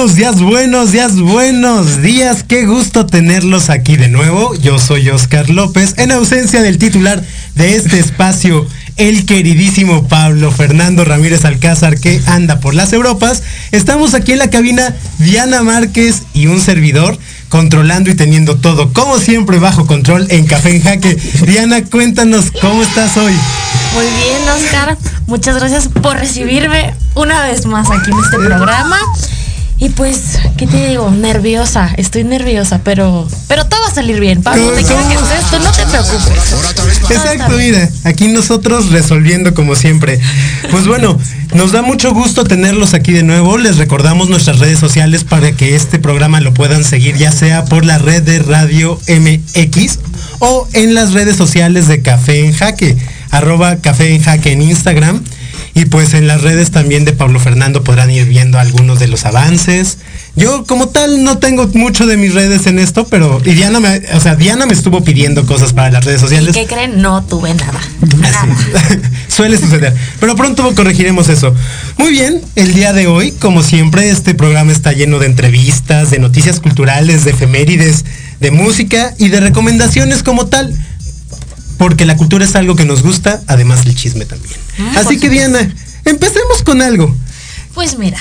Buenos días, buenos días, buenos días. Qué gusto tenerlos aquí de nuevo. Yo soy Oscar López, en ausencia del titular de este espacio, el queridísimo Pablo Fernando Ramírez Alcázar, que anda por las Europas. Estamos aquí en la cabina Diana Márquez y un servidor controlando y teniendo todo, como siempre, bajo control en Café en Jaque. Diana, cuéntanos cómo estás hoy. Muy bien, Oscar. Muchas gracias por recibirme una vez más aquí en este programa. Y pues, ¿qué te digo? Nerviosa, estoy nerviosa, pero pero todo va a salir bien. Pablo, te quiero que estés esto, no te preocupes. Exacto, mira, aquí nosotros resolviendo como siempre. Pues bueno, nos da mucho gusto tenerlos aquí de nuevo. Les recordamos nuestras redes sociales para que este programa lo puedan seguir, ya sea por la red de Radio MX o en las redes sociales de Café en Jaque, arroba Café en Jaque en Instagram. Y pues en las redes también de Pablo Fernando podrán ir viendo algunos de los avances. Yo como tal no tengo mucho de mis redes en esto, pero y Diana me, o sea, Diana me estuvo pidiendo cosas para las redes sociales. ¿Qué creen? No tuve nada. Así. Suele suceder. Pero pronto corregiremos eso. Muy bien, el día de hoy, como siempre, este programa está lleno de entrevistas, de noticias culturales, de efemérides, de música y de recomendaciones como tal. Porque la cultura es algo que nos gusta, además del chisme también. Ah, Así que Diana, empecemos con algo. Pues mira,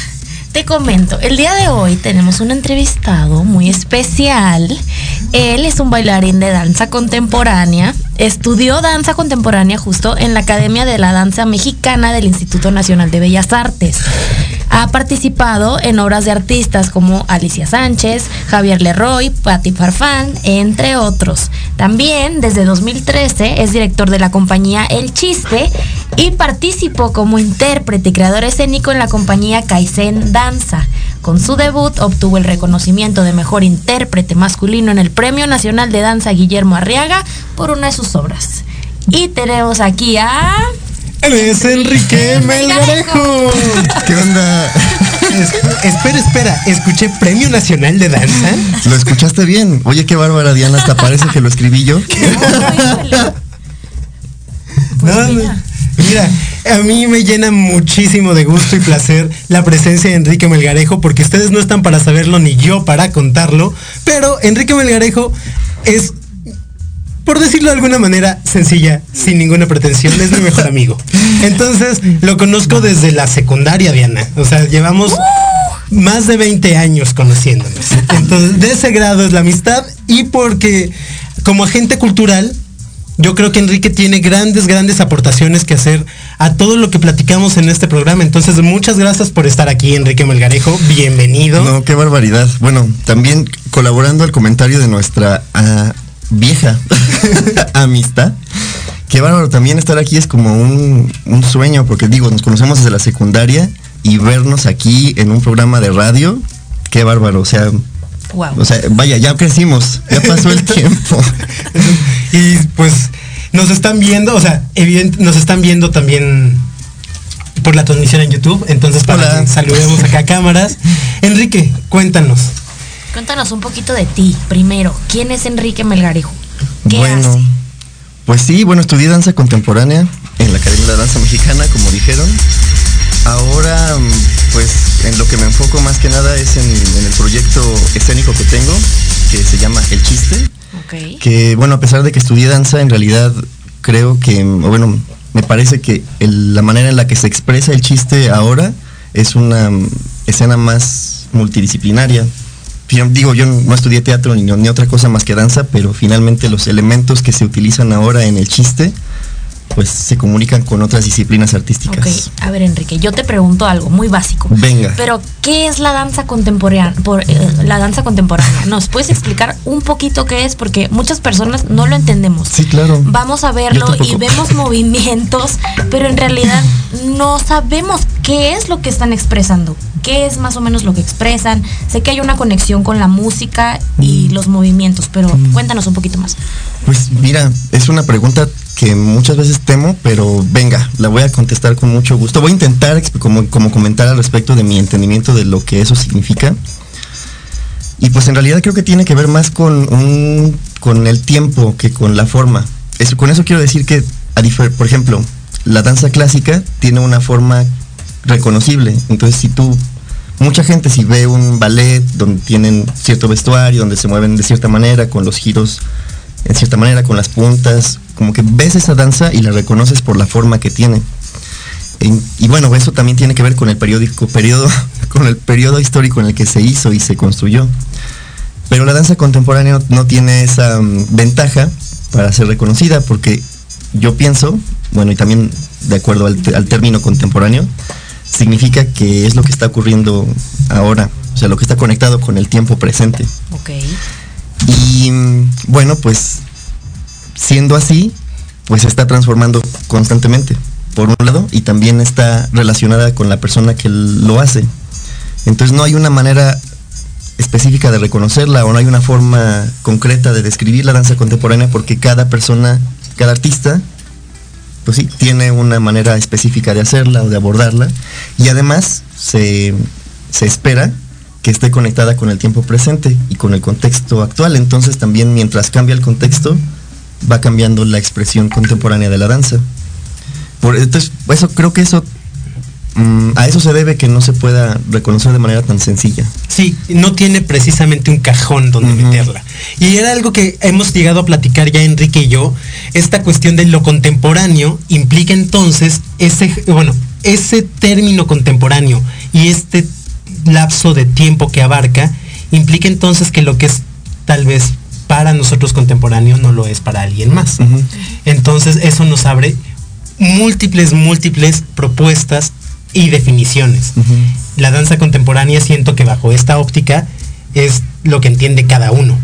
te comento, el día de hoy tenemos un entrevistado muy especial. Él es un bailarín de danza contemporánea. Estudió danza contemporánea justo en la Academia de la Danza Mexicana del Instituto Nacional de Bellas Artes. Ha participado en obras de artistas como Alicia Sánchez, Javier Leroy, Patti Farfán, entre otros. También desde 2013 es director de la compañía El Chiste y participó como intérprete y creador escénico en la compañía Kaizen Danza. Con su debut obtuvo el reconocimiento de mejor intérprete masculino en el Premio Nacional de Danza Guillermo Arriaga por una de sus obras. Y tenemos aquí a... Él es Enrique Melgarejo. ¿Qué onda? Es- espera, espera, escuché Premio Nacional de Danza. ¿Lo escuchaste bien? Oye, qué bárbara, Diana, hasta parece que lo escribí yo. Pues No, no. mira. Mira, a mí me llena muchísimo de gusto y placer la presencia de Enrique Melgarejo, porque ustedes no están para saberlo ni yo para contarlo, pero Enrique Melgarejo es, por decirlo de alguna manera sencilla, sin ninguna pretensión, es mi mejor amigo. Entonces, lo conozco desde la secundaria, Diana. O sea, llevamos más de 20 años conociéndonos. Entonces, de ese grado es la amistad y porque como agente cultural, yo creo que Enrique tiene grandes, grandes aportaciones que hacer a todo lo que platicamos en este programa. Entonces, muchas gracias por estar aquí, Enrique Melgarejo. Bienvenido. No, qué barbaridad. Bueno, también colaborando al comentario de nuestra ah, vieja amistad. Qué bárbaro, también estar aquí es como un, un sueño, porque digo, nos conocemos desde la secundaria y vernos aquí en un programa de radio, qué bárbaro, o sea, Wow. o sea, vaya, ya crecimos, ya pasó el tiempo. Y pues nos están viendo, o sea, evidente, nos están viendo también por la transmisión en YouTube. Entonces, para Hola. saludemos acá a cámaras. Enrique, cuéntanos. Cuéntanos un poquito de ti, primero. ¿Quién es Enrique Melgarejo? ¿Qué bueno, hace? pues sí, bueno, estudié danza contemporánea en la Academia de Danza Mexicana, como dijeron. Ahora, pues en lo que me enfoco más que nada es en, en el proyecto escénico que tengo, que se llama El Chiste. Que bueno, a pesar de que estudié danza, en realidad creo que, bueno, me parece que el- la manera en la que se expresa el chiste ahora es una escena más multidisciplinaria. Yo digo, yo no estudié teatro ni, ni otra cosa más que danza, pero finalmente los elementos que se utilizan ahora en el chiste pues se comunican con otras disciplinas artísticas. Ok, a ver Enrique, yo te pregunto algo muy básico. Venga. Pero, ¿qué es la danza contemporánea? Por, eh, la danza contemporánea. ¿Nos puedes explicar un poquito qué es? Porque muchas personas no lo entendemos. Sí, claro. Vamos a verlo y vemos movimientos, pero en realidad no sabemos qué es lo que están expresando. ¿Qué es más o menos lo que expresan? Sé que hay una conexión con la música y Mm. los movimientos, pero cuéntanos un poquito más. Pues mira, es una pregunta que muchas veces temo, pero venga, la voy a contestar con mucho gusto. Voy a intentar como, como comentar al respecto de mi entendimiento de lo que eso significa. Y pues en realidad creo que tiene que ver más con un, con el tiempo que con la forma. Eso, con eso quiero decir que, por ejemplo, la danza clásica tiene una forma reconocible. Entonces, si tú, mucha gente si ve un ballet donde tienen cierto vestuario, donde se mueven de cierta manera, con los giros en cierta manera, con las puntas, como que ves esa danza y la reconoces por la forma que tiene. En- y bueno, eso también tiene que ver con el periódico, periodo, con el periodo histórico en el que se hizo y se construyó. Pero la danza contemporánea no, tiene esa mm, ventaja para ser reconocida porque yo pienso, bueno, y también de acuerdo al, término contemporáneo, significa que es lo que está ocurriendo ahora, o sea, lo que está conectado con el tiempo presente. Ok. Y bueno, pues siendo así, pues se está transformando constantemente, por un lado, y también está relacionada con la persona que lo hace. Entonces no hay una manera específica de reconocerla o no hay una forma concreta de describir la danza contemporánea porque cada persona, cada artista, pues sí, tiene una manera específica de hacerla o de abordarla y además se, se espera que esté conectada con el tiempo presente y con el contexto actual. Entonces también mientras cambia el contexto, va cambiando la expresión contemporánea de la danza. Por, entonces, eso creo que eso mm, a eso se debe que no se pueda reconocer de manera tan sencilla. Sí, no tiene precisamente un cajón donde meterla. Y era algo que hemos llegado a platicar ya Enrique y yo. Esta cuestión de lo contemporáneo implica entonces ese, bueno, ese término contemporáneo y este lapso de tiempo que abarca implica entonces que lo que es tal vez para nosotros contemporáneo no lo es para alguien más. Entonces eso nos abre múltiples, múltiples propuestas y definiciones. La danza contemporánea siento que bajo esta óptica es lo que entiende cada uno.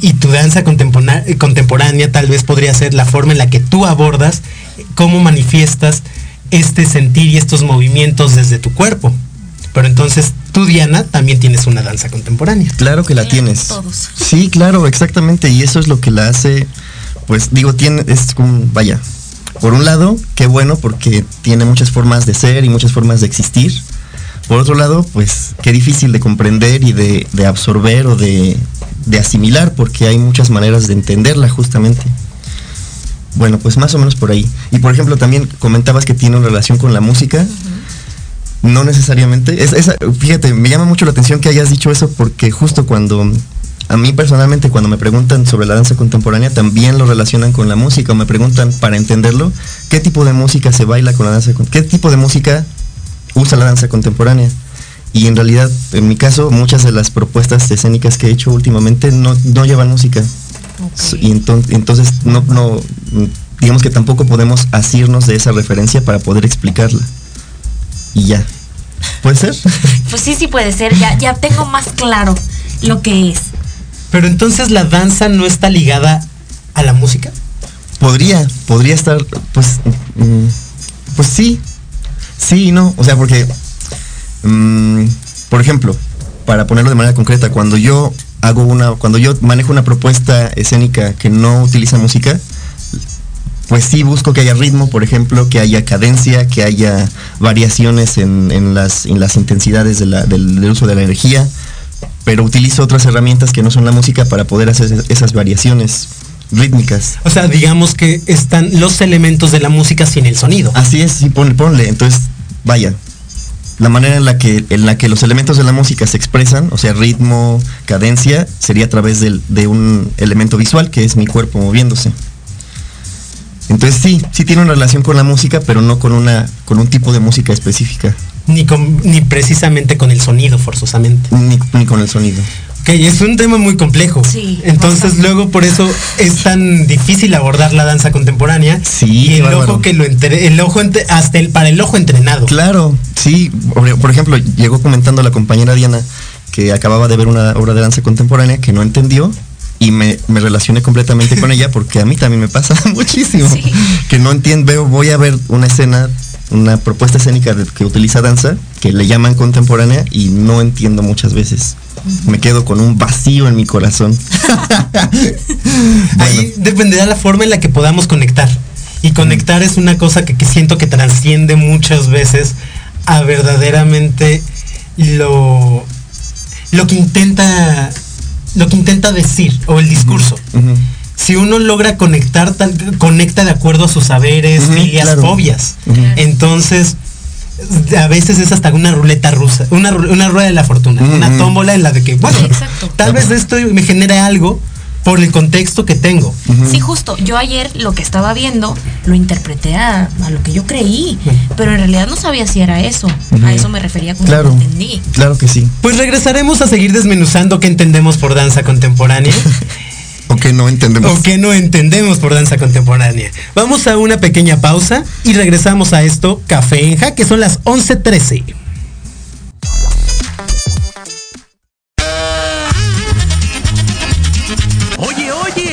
Y tu danza contemporánea tal vez podría ser la forma en la que tú abordas cómo manifiestas este sentir y estos movimientos desde tu cuerpo. Pero entonces tú, Diana, también tienes una danza contemporánea. Claro que la Claro, tienes. todos. Sí, claro, exactamente. Y eso es lo que la hace, pues digo, tiene, es como, vaya, por un lado, qué bueno porque tiene muchas formas de ser y muchas formas de existir. Por otro lado, pues qué difícil de comprender y de, de absorber o de, de asimilar porque hay muchas maneras de entenderla justamente. Bueno, pues más o menos por ahí. Y por ejemplo, también comentabas que tiene una relación con la música. No necesariamente. Es, esa- fíjate, me llama mucho la atención que hayas dicho eso porque justo cuando, a mí personalmente, cuando me preguntan sobre la danza contemporánea, también lo relacionan con la música o me preguntan para entenderlo, ¿qué tipo de música se baila con la danza? ¿Qué tipo de música usa la danza contemporánea? Y en realidad, en mi caso, muchas de las propuestas escénicas que he hecho últimamente no, no llevan música. Y enton- entonces, no, no, digamos que tampoco podemos asirnos de esa referencia para poder explicarla. Y ya. ¿Puede ser? Pues sí, sí puede ser. Ya, ya tengo más claro lo que es. Pero entonces la danza no está ligada a la música. podría, podría estar, pues, mm, pues sí, sí y no. O sea, porque, mm, por ejemplo, para ponerlo de manera concreta, cuando yo hago una, cuando yo manejo una propuesta escénica que no utiliza música, pues sí busco que haya ritmo, por ejemplo, que haya cadencia, que haya variaciones en, en las, en las intensidades de la- del, del uso de la energía, pero utilizo otras herramientas que no son la música para poder hacer esas variaciones rítmicas. O sea, digamos que están los elementos de la música sin el sonido. Así es, sí, ponle, ponle. Entonces, vaya, la manera en la que en la que los elementos de la música se expresan, o sea, ritmo, cadencia, sería a través de un elemento visual que es mi cuerpo moviéndose. Entonces sí, sí tiene una relación con la música, pero no con una con un tipo de música específica, Ni, con, ni precisamente con el sonido, forzosamente. ni, ni con el sonido. Que es un tema muy complejo. Sí, Entonces bastante. luego por eso es tan difícil abordar la danza contemporánea. Sí, y el bárbaro. ojo que lo entre- el ojo entre- hasta el para el ojo entrenado. Claro, sí. Por, por ejemplo, llegó comentando la compañera Diana que acababa de ver una obra de danza contemporánea que no entendió y me, me relacioné completamente con ella porque a mí también me pasa muchísimo. Sí. Que no entiendo, veo, voy a ver una escena, una propuesta escénica que utiliza danza, que le llaman contemporánea y no entiendo muchas veces. Me quedo con un vacío en mi corazón. bueno, Ahí dependerá la forma en la que podamos conectar. Y conectar es una cosa que, que siento que trasciende muchas veces a verdaderamente lo, lo que intenta lo que intenta decir o el discurso. Si uno logra conectar, tan- conecta de acuerdo a sus saberes, Ujú, filias, claro. fobias. Entonces, a veces es hasta una ruleta rusa, una, una rueda de la fortuna, una tómbola en la de que, bueno, Sí, tal vez esto me genere algo por el contexto que tengo. Sí, justo. Yo ayer lo que estaba viendo lo interpreté a, a lo que yo creí, pero en realidad no sabía si era eso. A eso me refería cuando claro, lo entendí. claro que sí. Pues regresaremos a seguir desmenuzando qué entendemos por danza contemporánea O que no entendemos. o qué no entendemos por danza contemporánea. Vamos a una pequeña pausa y regresamos a esto, Café en Ja, que son las 11.13.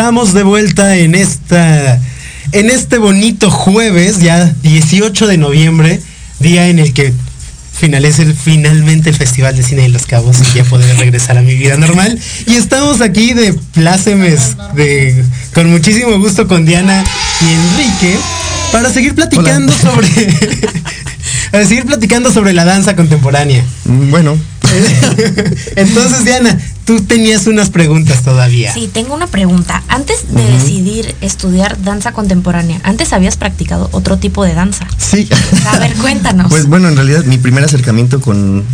Estamos de vuelta en esta en este bonito jueves, ya 18 de noviembre, día en el que finalice finalmente el Festival de Cine de Los Cabos y ya poder regresar a mi vida normal. Y estamos aquí de plácemes, de, con muchísimo gusto con Diana y Enrique, para seguir platicando sobre. para seguir platicando sobre la danza contemporánea. Mm, Bueno, Entonces, Diana, tú tenías unas preguntas todavía. Sí, tengo una pregunta. Antes de decidir estudiar danza contemporánea, ¿antes habías practicado otro tipo de danza? sí. A ver, cuéntanos. Pues bueno, en realidad mi primer acercamiento con...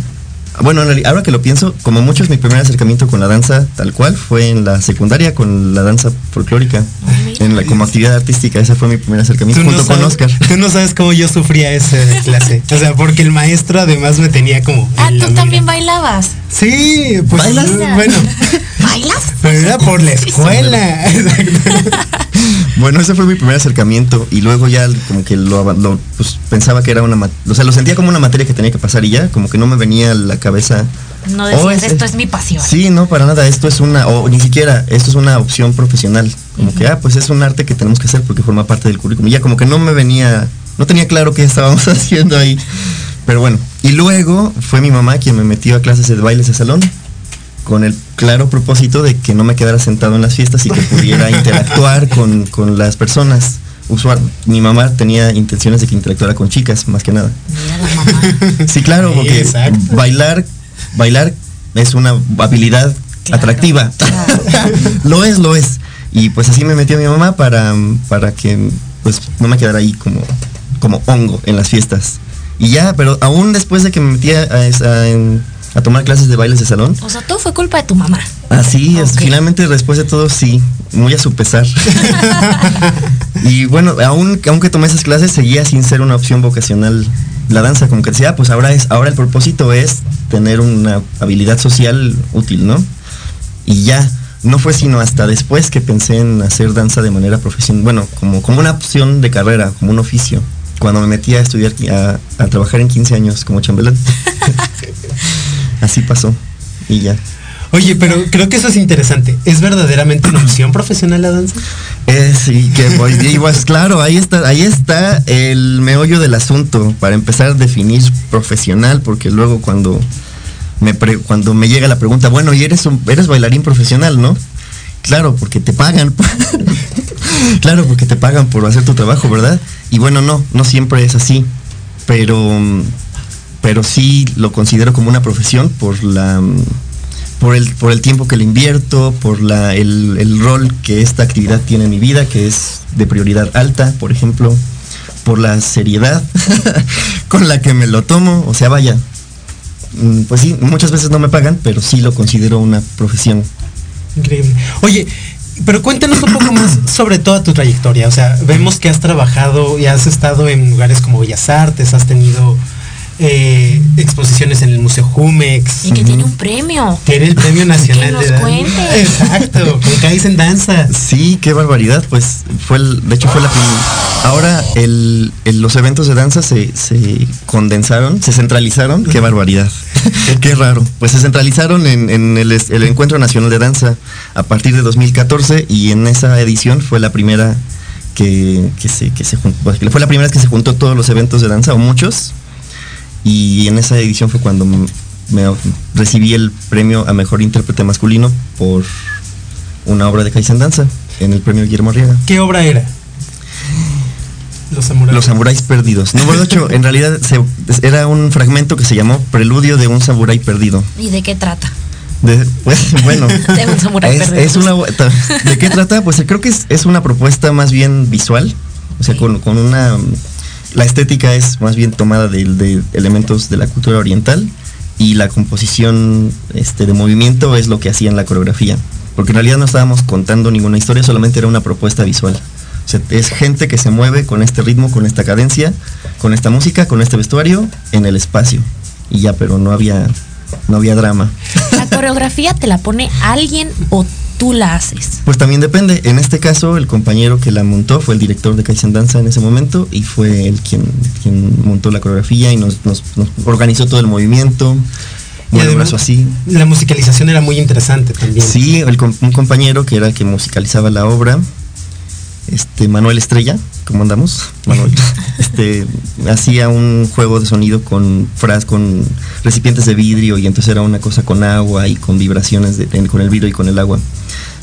Bueno, ahora que lo pienso, como muchos, mi primer acercamiento con la danza tal cual fue en la secundaria con la danza folclórica. En la, como actividad artística. Ese fue mi primer acercamiento junto con sabes, Oscar. Tú no sabes cómo yo sufría esa clase. O sea, porque el maestro además me tenía como. Ah, tú mira. también bailabas. Sí, pues ¿Bailas? bueno. ¿Bailas? Pero era por la escuela. Exacto. Bueno, ese fue mi primer acercamiento y luego ya como que lo, lo, pues, pensaba que era una, o sea, lo sentía como una materia que tenía que pasar y ya, como que no me venía a la cabeza. No "Oh, decías, es- esto es mi pasión. Sí, no, para nada, esto es una, o ni siquiera, esto es una opción profesional, como que, ah, pues es un arte que tenemos que hacer porque forma parte del currículum. Y ya como que no me venía, no tenía claro qué estábamos haciendo ahí. Pero bueno, y luego fue mi mamá quien me metió a clases de bailes de salón con el claro propósito de que no me quedara sentado en las fiestas y que pudiera interactuar con, con las personas. Usual, mi mamá tenía intenciones de que interactuara con chicas, más que nada. Mira la mamá. Sí, claro, porque bailar, bailar es una habilidad Claro, atractiva. claro. lo es, lo es. Y pues así me metió mi mamá para, para que pues no me quedara ahí como, como hongo en las fiestas. Y ya, pero aún después de que me metí a, a- en- a tomar clases de bailes de salón, O sea, todo fue culpa de tu mamá. Así es, finalmente después de todo sí, muy a su pesar. y bueno, aún, aunque tomé esas clases, seguía sin ser una opción vocacional la danza, como que decía, "Ah, pues ahora es, ahora el propósito es tener una habilidad social útil, ¿no? Y ya, no fue sino hasta después que pensé en hacer danza de manera profesional, bueno, como, como una opción de carrera, como un oficio. Cuando me metí a estudiar, a, a trabajar en 15 años como chambelán. Así pasó. Y ya. Oye, pero creo que eso es interesante. ¿Es verdaderamente una opción profesional la danza? Eh, sí, que voy, y pues claro, ahí está, ahí está el meollo del asunto, para empezar a definir profesional, porque luego cuando me pre- cuando me llega la pregunta, bueno, y eres un, eres bailarín profesional, ¿no? Claro, porque te pagan. claro, porque te pagan por hacer tu trabajo, ¿verdad? Y bueno, no, no siempre es así, pero pero sí lo considero como una profesión por la por el, por el tiempo que le invierto, por la, el, el rol que esta actividad tiene en mi vida, que es de prioridad alta, por ejemplo, por la seriedad con la que me lo tomo. O sea, vaya, mm, pues sí, muchas veces no me pagan, pero sí lo considero una profesión. Increíble. Oye, pero cuéntanos un poco más sobre toda tu trayectoria. O sea, vemos que has trabajado y has estado en lugares como Bellas Artes, has tenido eh, exposiciones en el Museo Jumex. Y que tiene un premio. Tiene el Premio Nacional nos de Danza. cuente. Exacto, con Cais en Danza. Sí, qué barbaridad, pues fue el, de hecho fue la Ahora el, el- los eventos de danza se, se condensaron, se centralizaron, qué barbaridad, qué raro. Pues se centralizaron en, en el, el Encuentro Nacional de Danza a partir de 2014 y en esa edición fue la primera que, que se, que se juntó, fue la primera vez que se juntó todos los eventos de danza, o muchos, y en esa edición fue cuando me recibí el premio a mejor intérprete masculino por una obra de Kaizen Danza en el premio Guillermo Arriaga. ¿Qué obra era? Los samuráis. Los samuráis perdidos. Número 8, en realidad se- era un fragmento que se llamó Preludio de un samurái perdido. ¿Y de qué trata? De- pues, bueno, De un samurái es, perdido. es una, ¿de qué trata? Pues creo que es, es una propuesta más bien visual, o sea, con, con una... La estética es más bien tomada de, elementos de la cultura oriental y la composición este, de movimiento es lo que hacía en la coreografía, porque en realidad no estábamos contando ninguna historia, solamente era una propuesta visual. Es gente que se mueve con este ritmo, con esta cadencia, con esta música, con este vestuario en el espacio. Y ya, pero no había, no había drama. ¿La coreografía te la pone alguien o tú la haces? Pues también depende. En este caso, el compañero que la montó fue el director de Kaizen Danza en ese momento y fue él quien, quien montó la coreografía y nos, nos- nos organizó todo el movimiento. Y el brazo así. La musicalización era muy interesante también. Sí, el un compañero que era el que musicalizaba la obra, este Manuel Estrella, ¿cómo andamos? Manuel, este hacía un juego de sonido con fras, con recipientes de vidrio y entonces era una cosa con agua y con vibraciones de- en- con el vidrio y con el agua.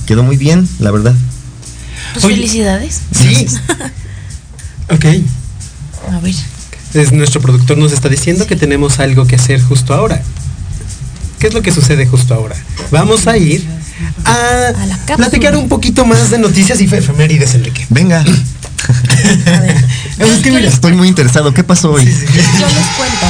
Quedó muy bien, la verdad. Pues Oye. felicidades. Sí. ok. A ver. Es, nuestro productor nos está diciendo que tenemos algo que hacer justo ahora. ¿Qué es lo que sucede justo ahora? Vamos a ir a, platicar un poquito más de noticias y efemérides, Enrique. Venga. A ver. Es que mira, Estoy muy interesado. ¿Qué pasó hoy? Yo les cuento.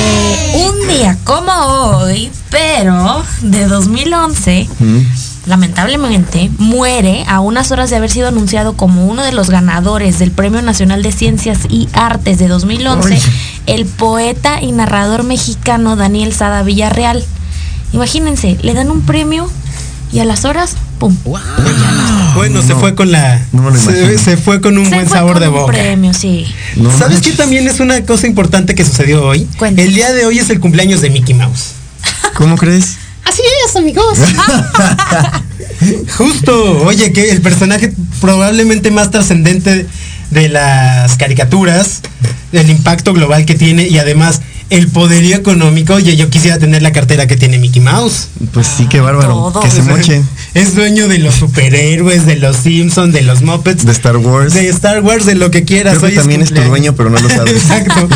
Eh, un día como hoy, pero de 2011, Mm. Lamentablemente, muere a unas horas de haber sido anunciado como uno de los ganadores del Premio Nacional de Ciencias y Artes de 2011, Ay. el poeta y narrador mexicano Daniel Sada Villarreal. Imagínense, le dan un premio y a las horas, ¡pum! Bueno, se fue con la. No me lo se, fue con un Se buen fue sabor con de un boca. premio, sí. No ¿Sabes qué también es una cosa importante que sucedió hoy? Cuéntame. El día de hoy es el cumpleaños de Mickey Mouse. ¿Cómo crees? Así es, amigos. Justo, oye, que el personaje probablemente más trascendente de las caricaturas, el impacto global que tiene y además el poderío económico. Oye, yo quisiera tener la cartera que tiene Mickey Mouse. Pues sí, qué bárbaro. todo. Que se moche. Es dueño de los superhéroes, de los Simpsons, de los Muppets, De Star Wars. de Star Wars, de lo que quieras. Creo que Hoy es también es tu dueño, pero no lo sabes. Exacto.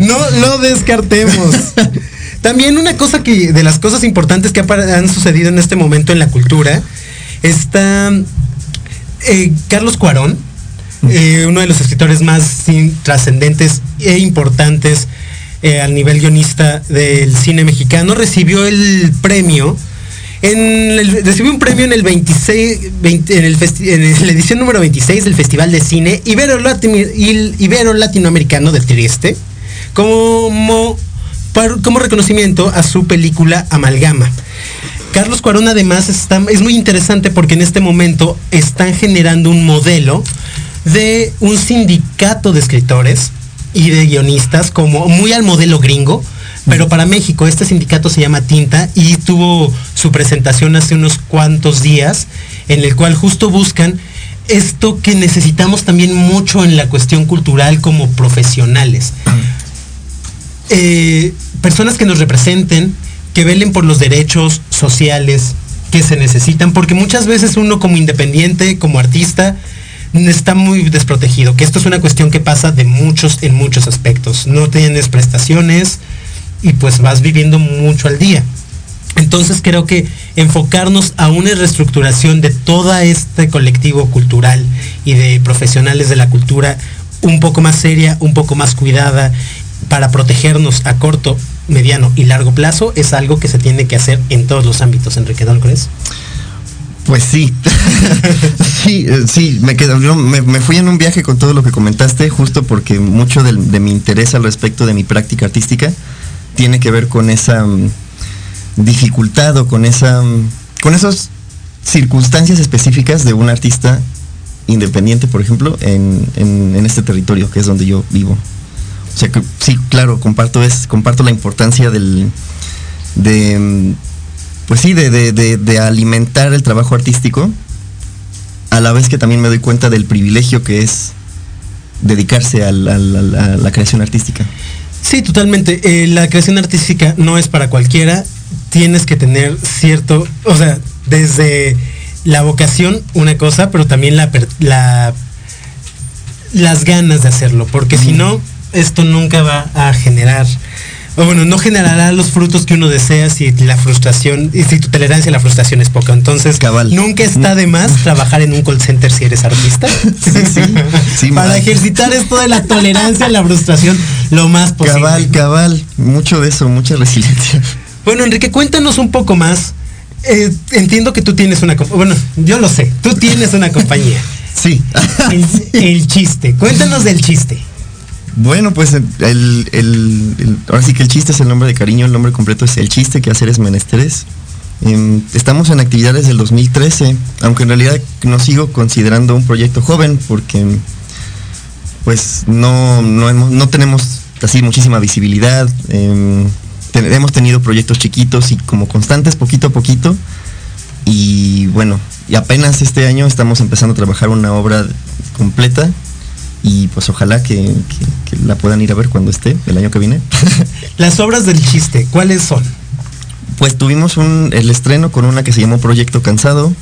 No lo descartemos. También una cosa que, de las cosas importantes que han sucedido en este momento en la cultura, está eh, Carlos Cuarón, eh, uno de los escritores más trascendentes e importantes eh, al nivel guionista del cine mexicano, recibió el premio. En el- recibió un premio en el 26, 20 en, el festi- en la edición número 26 del Festival de Cine Ibero, Latino- Ibero Latinoamericano de Trieste como, como reconocimiento a su película Amalgama. Carlos Cuarón además está, es muy interesante porque en este momento están generando un modelo de un sindicato de escritores y de guionistas como muy al modelo gringo, pero para México este sindicato se llama Tinta y tuvo su presentación hace unos cuantos días en el cual justo buscan esto que necesitamos también mucho en la cuestión cultural como profesionales. Eh, personas que nos representen, que velen por los derechos sociales que se necesitan, porque muchas veces uno como independiente, como artista, está muy desprotegido, que esto es una cuestión que pasa de muchos en muchos aspectos. No tienes prestaciones y pues vas viviendo mucho al día. Entonces creo que enfocarnos a una reestructuración de todo este colectivo cultural y de profesionales de la cultura un poco más seria, un poco más cuidada, para protegernos a corto, mediano y largo plazo, es algo que se tiene que hacer en todos los ámbitos, Enrique, ¿no? Pues sí. sí, eh, sí, me, quedo, yo me, fui en un viaje con todo lo que comentaste, justo porque mucho de, mi interés al respecto de mi práctica artística tiene que ver con esa mm, dificultad o con esa mm, con esas circunstancias específicas de un artista independiente, por ejemplo, en este territorio que es donde yo vivo. O sea que sí, claro, comparto es, comparto la importancia del de pues sí, de, de- de- de alimentar el trabajo artístico, a la vez que también me doy cuenta del privilegio que es dedicarse a la creación artística. Sí, totalmente. Eh, la creación artística no es para cualquiera. Tienes que tener cierto, o sea, desde la vocación una cosa, pero también la- las ganas de hacerlo, porque si no, esto nunca va a generar, o bueno, no generará los frutos que uno desea si la frustración, y si tu tolerancia a la frustración es poca. Entonces, Cabal. nunca está de más trabajar en un call center si eres artista. Sí, sí. Sí, Para ejercitar esto de la tolerancia a la frustración lo más posible. Cabal, cabal, mucho de eso, mucha resiliencia. Bueno, Enrique, cuéntanos un poco más. Eh, entiendo que tú tienes una bueno, yo lo sé, tú tienes una compañía. Sí. El, el chiste. Cuéntanos del chiste. Bueno, pues el, el- ahora sí que el chiste es el nombre de cariño, el nombre completo es el chiste que hacer es menesteres. Em, estamos en actividades del 2013, aunque en realidad no sigo considerando un proyecto joven porque pues no, no, hemos- no tenemos así muchísima visibilidad. em, hemos tenido proyectos chiquitos y como constantes poquito a poquito. Y bueno, y apenas este año estamos empezando a trabajar una obra completa y pues ojalá que, que- que la puedan ir a ver cuando esté, el año que viene. Las obras del chiste, ¿cuáles son? pues tuvimos un, el estreno con una que se llamó Proyecto Cansado,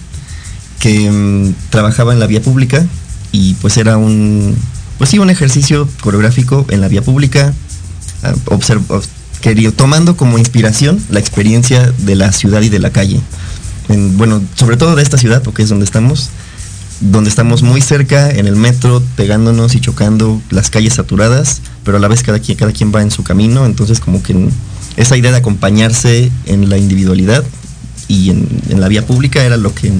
que mm, trabajaba en la vía pública y pues era un, pues sí, un ejercicio coreográfico en la vía pública, ah, observ- ob- querido- tomando como inspiración la experiencia de la ciudad y de la calle. En- bueno, sobre todo de esta ciudad, porque es donde estamos, donde estamos muy cerca en el metro, pegándonos y chocando las calles saturadas, pero a la vez cada quien, cada quien va en su camino, entonces como que esa idea de acompañarse en la individualidad y en, la vía pública era lo que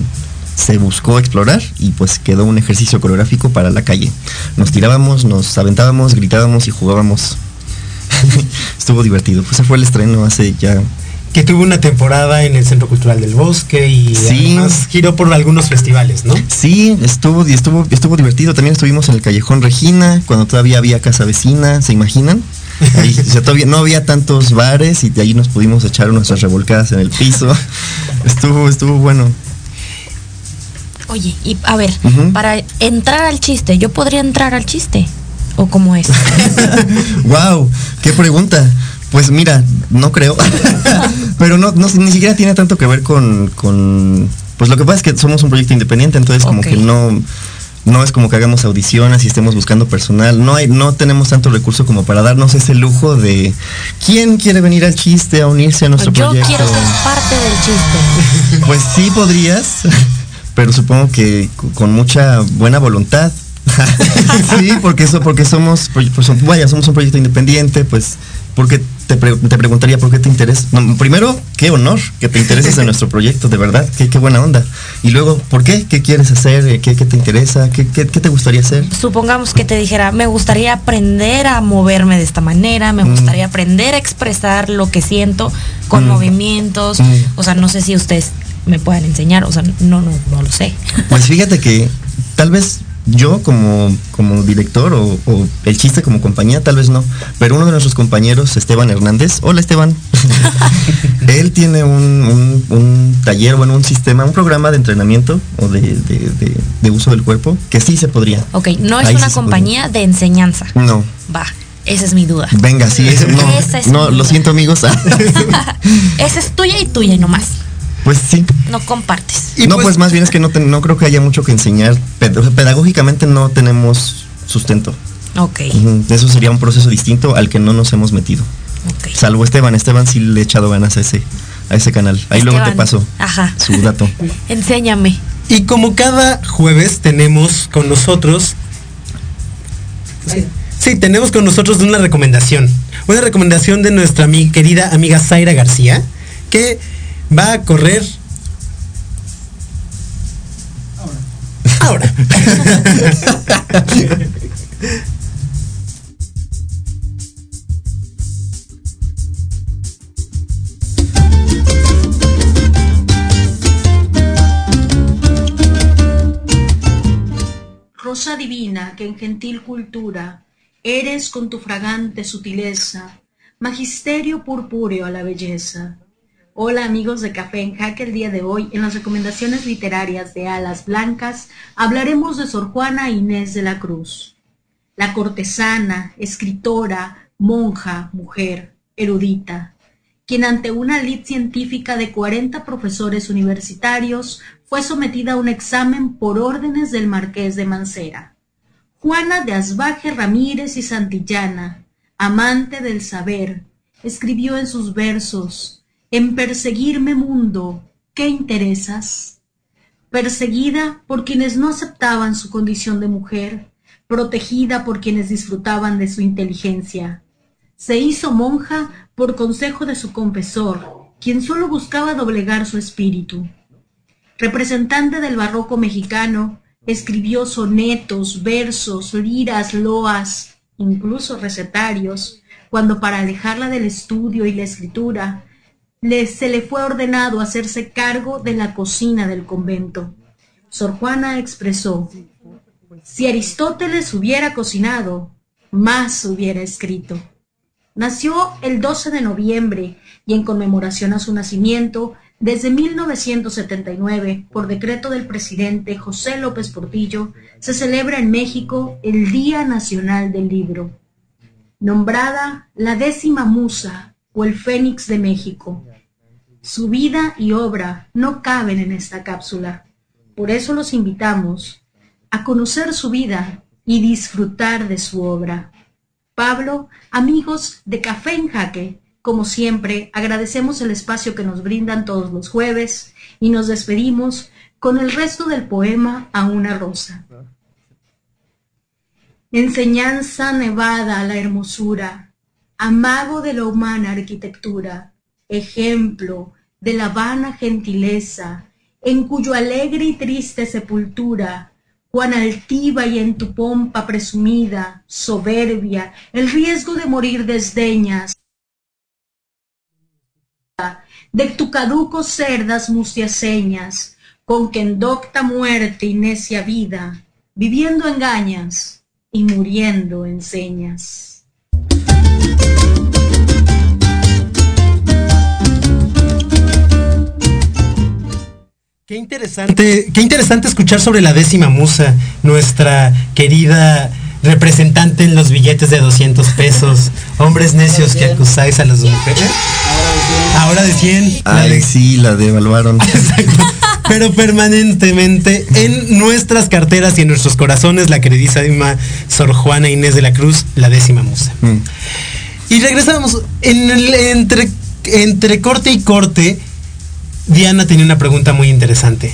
se buscó explorar y pues quedó un ejercicio coreográfico para la calle. Nos tirábamos, nos aventábamos, gritábamos y jugábamos. Estuvo divertido. Pues ese fue el estreno hace ya Que tuvo una temporada en el Centro Cultural del Bosque y Sí. además giró por algunos festivales, ¿no? Sí, estuvo, y estuvo, estuvo divertido. También estuvimos en el Callejón Regina, cuando todavía había casa vecina, ¿se imaginan? Ahí, o sea, todavía no había tantos bares y de ahí nos pudimos echar nuestras revolcadas en el piso. Estuvo, estuvo bueno. Oye, y a ver, para entrar al chiste, ¿yo podría entrar al chiste? ¿O cómo es? wow, qué pregunta. Pues mira, no creo. Pero no, no, ni siquiera tiene tanto que ver con, con. Pues lo que pasa es que somos un proyecto independiente, entonces como que no. No es como que hagamos audiciones y estemos buscando personal. No hay, no tenemos tanto recurso como para darnos ese lujo de quién quiere venir al chiste a unirse a nuestro Yo proyecto. quiero ser parte del chiste. Pues sí podrías, pero supongo que con mucha buena voluntad. sí, porque eso, porque somos, pues, vaya, somos un proyecto independiente, pues, porque te, pre- te preguntaría por qué te interesa. No, primero, qué honor que te intereses en nuestro proyecto, de verdad, qué, qué buena onda. Y luego, ¿por qué? ¿Qué quieres hacer? Eh, ¿Qué, qué te interesa? ¿Qué, qué, qué te gustaría hacer? Supongamos que te dijera, me gustaría aprender a moverme de esta manera, me Mm. gustaría aprender a expresar lo que siento con Mm. movimientos. Mm. O sea, no sé si ustedes me puedan enseñar, o sea, no, no, no lo sé. Pues fíjate que tal vez yo como, como director o, o el chiste como compañía, tal vez no. Pero uno de nuestros compañeros, Esteban Hernández, hola Esteban, él tiene un, un- un taller, bueno, un sistema, un programa de entrenamiento o de, de- de- de uso del cuerpo que sí se podría. Ok, no es Ahí una sí compañía de enseñanza. No, Va, esa es mi duda. venga, sí, es, no, Esa es no mi lo siento amigos. esa es tuya y tuya y no más. Pues sí. No compartes. Y no, pues- pues, más bien es que no, no creo que haya mucho que enseñar. Pedagógicamente no tenemos sustento. Ok, Eso sería un proceso distinto al que no nos hemos metido. ok. Salvo Esteban, Esteban sí le he echado ganas a ese, a ese canal. Ahí luego te paso Ajá. su dato. Enséñame. Y como cada jueves tenemos con nosotros. Sí, sí, tenemos con nosotros una recomendación. Una recomendación de nuestra ami- querida amiga Zaira García, que va a correr. Ahora. Rosa divina que en gentil cultura eres con tu fragante sutileza, magisterio purpúreo a la belleza. Hola amigos de Café en Jaque, el día de hoy en las recomendaciones literarias de Alas Blancas hablaremos de Sor Juana Inés de la Cruz, la cortesana, escritora, monja, mujer, erudita, quien ante una lid científica de 40 profesores universitarios fue sometida a un examen por órdenes del marqués de Mancera. Juana de Asbaje Ramírez y Santillana, amante del saber, escribió en sus versos, En perseguirme mundo, ¿qué interesas? Perseguida por quienes no aceptaban su condición de mujer, protegida por quienes disfrutaban de su inteligencia. Se hizo monja por consejo de su confesor, quien solo buscaba doblegar su espíritu. Representante del barroco mexicano, escribió sonetos, versos, liras, loas, incluso recetarios, cuando para alejarla del estudio y la escritura, se le fue ordenado hacerse cargo de la cocina del convento. Sor Juana expresó, si Aristóteles hubiera cocinado, más hubiera escrito. Nació el 12 de noviembre y en conmemoración a su nacimiento, desde 1979, por decreto del presidente José López Portillo, se celebra en México el Día Nacional del Libro. Nombrada la décima musa o el Fénix de México. Su vida y obra no caben en esta cápsula. Por eso los invitamos a conocer su vida y disfrutar de su obra. Pablo, amigos de Café en Jaque, como siempre, agradecemos el espacio que nos brindan todos los jueves y nos despedimos con el resto del poema A una rosa. Enseñanza nevada a la hermosura, amago de la humana arquitectura, ejemplo de la vana gentileza, en cuyo alegre y triste sepultura, cuán altiva y en tu pompa presumida, soberbia, el riesgo de morir desdeñas, de tu caduco cerdas mustias señas, con que en docta muerte y necia vida, viviendo engañas y muriendo enseñas. Qué interesante, qué interesante escuchar sobre la décima musa, nuestra querida representante en los billetes de 200 pesos. Hombres necios que acusáis a las mujeres. Ahora de 100. Ay, sí, la devaluaron. Exacto. Pero permanentemente en nuestras carteras y en nuestros corazones, la queridísima Sor Juana Inés de la Cruz, la décima musa. Mm. Y regresamos. En el, entre, entre corte y corte, Diana tenía una pregunta muy interesante.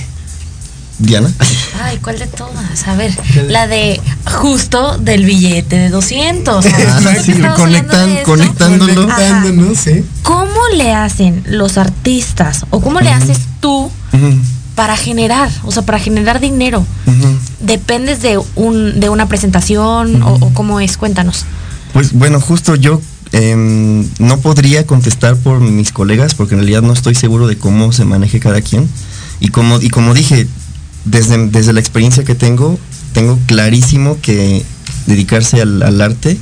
Diana. Ay, ¿cuál de todas? A ver, la de justo del billete de 200. Ah, sí, conectan- conectándolo. Conectándonos, ¿sí? ¿Cómo le hacen los artistas o cómo le haces tú para generar, o sea, para generar dinero? ¿Dependes de un de una presentación o, o cómo es? Cuéntanos. Pues bueno, justo yo em, no podría contestar por mis colegas porque en realidad no estoy seguro de cómo se maneje cada quien. Y como, y como dije, desde, desde la experiencia que tengo, tengo clarísimo que dedicarse al, arte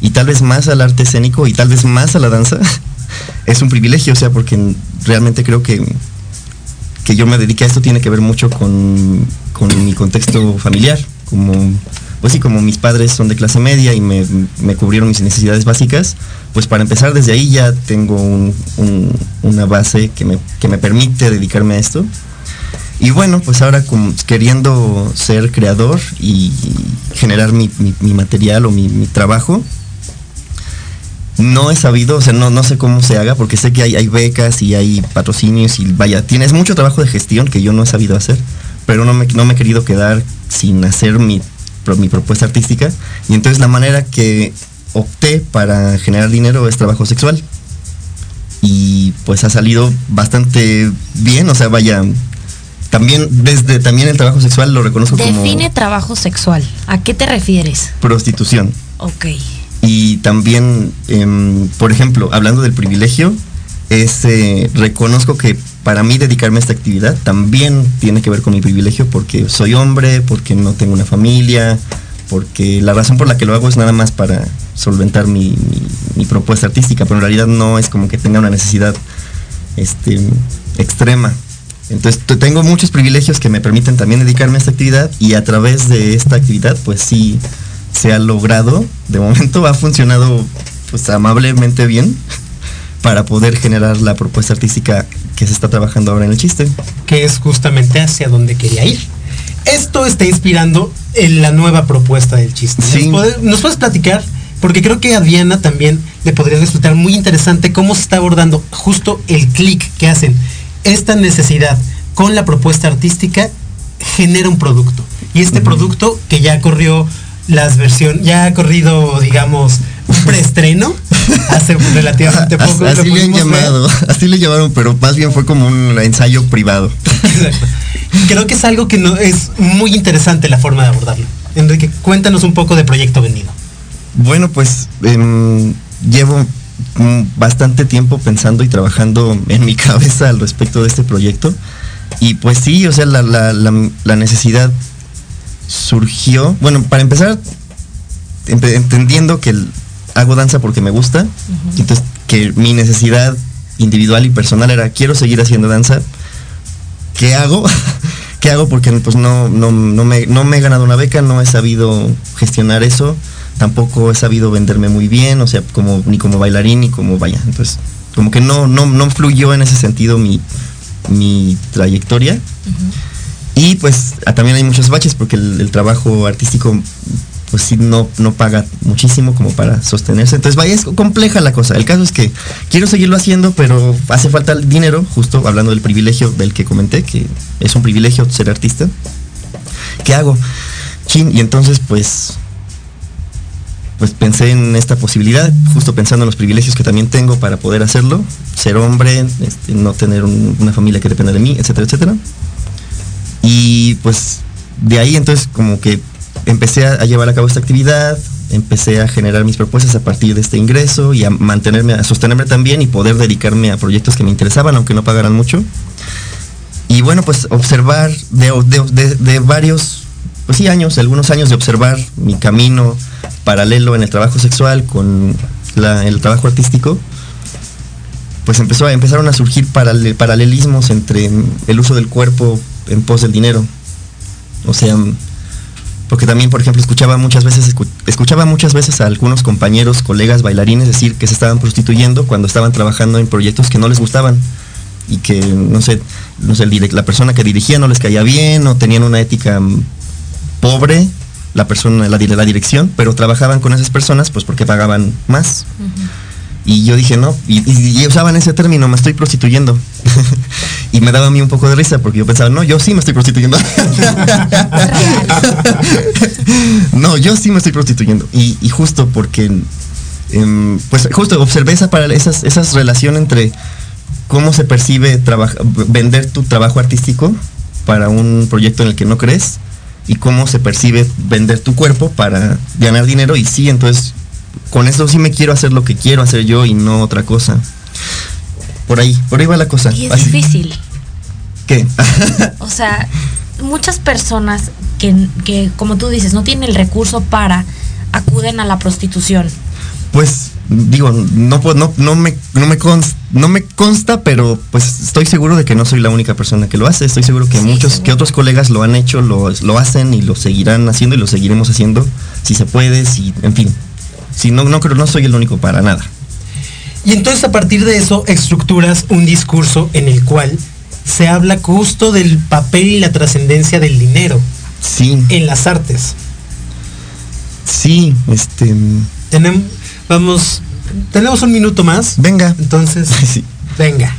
y tal vez más al arte escénico y tal vez más a la danza es un privilegio, o sea, porque realmente creo que que yo me dediqué a esto tiene que ver mucho con, con mi contexto familiar, como pues sí, como mis padres son de clase media y me, cubrieron mis necesidades básicas, pues para empezar desde ahí ya tengo un- un- una base que me, permite dedicarme a esto. Y bueno, pues ahora queriendo ser creador y generar mi, material o mi, trabajo, no he sabido, o sea, no, sé cómo se haga, porque sé que hay, becas y hay patrocinios y vaya, tienes mucho trabajo de gestión que yo no he sabido hacer, pero no me, no me he querido quedar sin hacer mi, mi propuesta artística. Y entonces la manera que opté para generar dinero es trabajo sexual. Y pues ha salido bastante bien, o sea, vaya, también desde también el trabajo sexual lo reconozco Define como trabajo sexual. ¿A qué te refieres? prostitución. Ok. Y también, em, por ejemplo, hablando del privilegio, es, eh, reconozco que para mí dedicarme a esta actividad también tiene que ver con mi privilegio porque soy hombre, porque no tengo una familia, porque la razón por la que lo hago es nada más para solventar mi, propuesta artística, pero en realidad no es como que tenga una necesidad este, extrema. Entonces tengo muchos privilegios que me permiten también dedicarme a esta actividad y a través de esta actividad pues sí se ha logrado, de momento ha funcionado pues amablemente bien para poder generar la propuesta artística que se está trabajando ahora en el chiste. que es justamente hacia donde quería ir. Esto está inspirando en la nueva propuesta del chiste. ¿Nos, Sí. puede- nos puedes platicar? Porque creo que a Diana también le podría resultar muy interesante cómo se está abordando justo el clic que hacen. Esta necesidad con la propuesta artística genera un producto. Y este producto que ya corrió las versiones, ya ha corrido, digamos, un preestreno hace relativamente poco. lo así le han ver. llamado, así le llamaron, pero más bien fue como un ensayo privado. Exacto. Creo que es algo que no, es muy interesante la forma de abordarlo. Enrique, cuéntanos un poco de Proyecto Vendido. Bueno, pues em, llevo bastante tiempo pensando y trabajando en mi cabeza al respecto de este proyecto. Y pues sí, o sea, la, la- la- la necesidad surgió, bueno, para empezar, empe- entendiendo que el- hago danza porque me gusta, entonces que mi necesidad individual y personal era, quiero seguir haciendo danza, ¿qué hago? ¿Qué hago? Porque pues no, no, no, me, no me he ganado una beca, no he sabido gestionar eso, tampoco he sabido venderme muy bien, o sea, como, ni como bailarín ni como vaya. Entonces, como que no, no, no fluyó en ese sentido mi, mi trayectoria. Y pues también hay muchos baches porque el, el trabajo artístico pues sí no, no paga muchísimo como para sostenerse. Entonces vaya, es compleja la cosa. El caso es que quiero seguirlo haciendo, pero hace falta el dinero, justo hablando del privilegio del que comenté, que es un privilegio ser artista. ¿Qué hago? Chin, y entonces pues pues pensé en esta posibilidad, justo pensando en los privilegios que también tengo para poder hacerlo, ser hombre, este, no tener un- una familia que dependa de mí, etcétera, etcétera. Y pues de ahí entonces como que empecé a, llevar a cabo esta actividad, empecé a generar mis propuestas a partir de este ingreso y a mantenerme, a sostenerme también y poder dedicarme a proyectos que me interesaban, aunque no pagaran mucho. Y bueno, pues observar de, de- de- varios, pues sí, años, algunos años de observar mi camino paralelo en el trabajo sexual con el trabajo artístico, pues empezó empezaron a surgir parale- paralelismos entre el uso del cuerpo en pos del dinero. O sea, porque también, por ejemplo, escuchaba muchas veces, escu- escuchaba muchas veces a algunos compañeros, colegas, bailarines decir que se estaban prostituyendo cuando estaban trabajando en proyectos que no les gustaban y que no sé, no sé, la persona que dirigía no les caía bien o tenían una ética mm, pobre, la persona, la dirección, pero trabajaban con esas personas pues porque pagaban más. Y yo dije, no, y, usaban ese término, me estoy prostituyendo. y me daba a mí un poco de risa porque yo pensaba, no, yo sí me estoy prostituyendo. no, yo sí me estoy prostituyendo. Y, justo porque, em, pues justo observé esa, para, esas, esas relaciones entre cómo se percibe trabaja- vender tu trabajo artístico para un proyecto en el que no crees y cómo se percibe vender tu cuerpo para ganar dinero y sí, entonces con eso sí me quiero hacer lo que quiero hacer yo y no otra cosa. Por ahí, por ahí va la cosa. Y es Así- difícil. ¿Qué? O sea, muchas personas que, que, como tú dices, no tienen el recurso para, acuden a la prostitución. Pues digo, no, no, no, me, no, me consta, no me consta, pero pues estoy seguro de que no soy la única persona que lo hace. Estoy seguro que Sí, muchos, seguro. que otros colegas lo han hecho, lo, lo hacen y lo seguirán haciendo y lo seguiremos haciendo si se puede, si, en fin. Si no, no creo, no soy el único para nada. Y entonces a partir de eso estructuras un discurso en el cual se habla justo del papel y la trascendencia del dinero Sí, en las artes. sí, este, Tenemos, vamos, tenemos un minuto más. venga. Entonces, Sí. venga.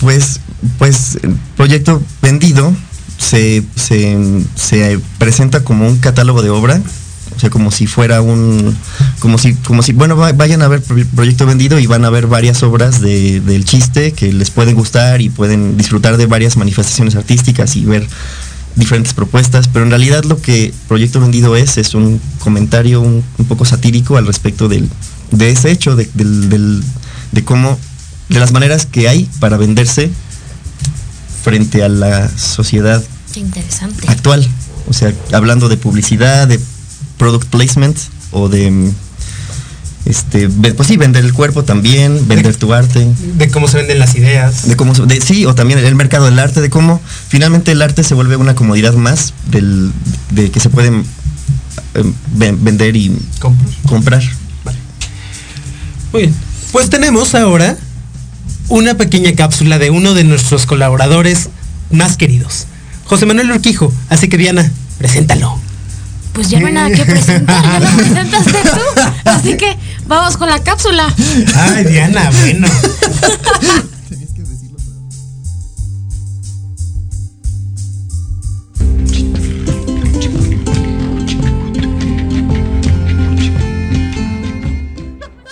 Pues, pues el proyecto vendido se, se, se presenta como un catálogo de obra, o sea, como si fuera un, como si, como si, bueno, va- vayan a ver pro- proyecto vendido y van a ver varias obras de- del chiste que les pueden gustar y pueden disfrutar de varias manifestaciones artísticas y ver diferentes propuestas, pero en realidad lo que Proyecto Vendido es es un comentario un, un poco satírico al respecto del, de ese hecho, de, del- del- de cómo, de las maneras que hay para venderse frente a la sociedad Qué interesante. actual. O sea, hablando de publicidad, de product placement o de, este, pues sí, vender el cuerpo también, vender tu arte. De cómo se venden las ideas. De cómo, de- sí, o también el mercado del arte, de cómo finalmente el arte se vuelve una comodidad más del, de que se pueden em, ven- vender y comprar. Muy bien. Pues tenemos ahora una pequeña cápsula de uno de nuestros colaboradores más queridos, José Manuel Urquijo. Así que Diana, preséntalo. Pues ya no hay nada que presentar, ya lo presentaste tú. Así que vamos con la cápsula. Ay, Diana, bueno.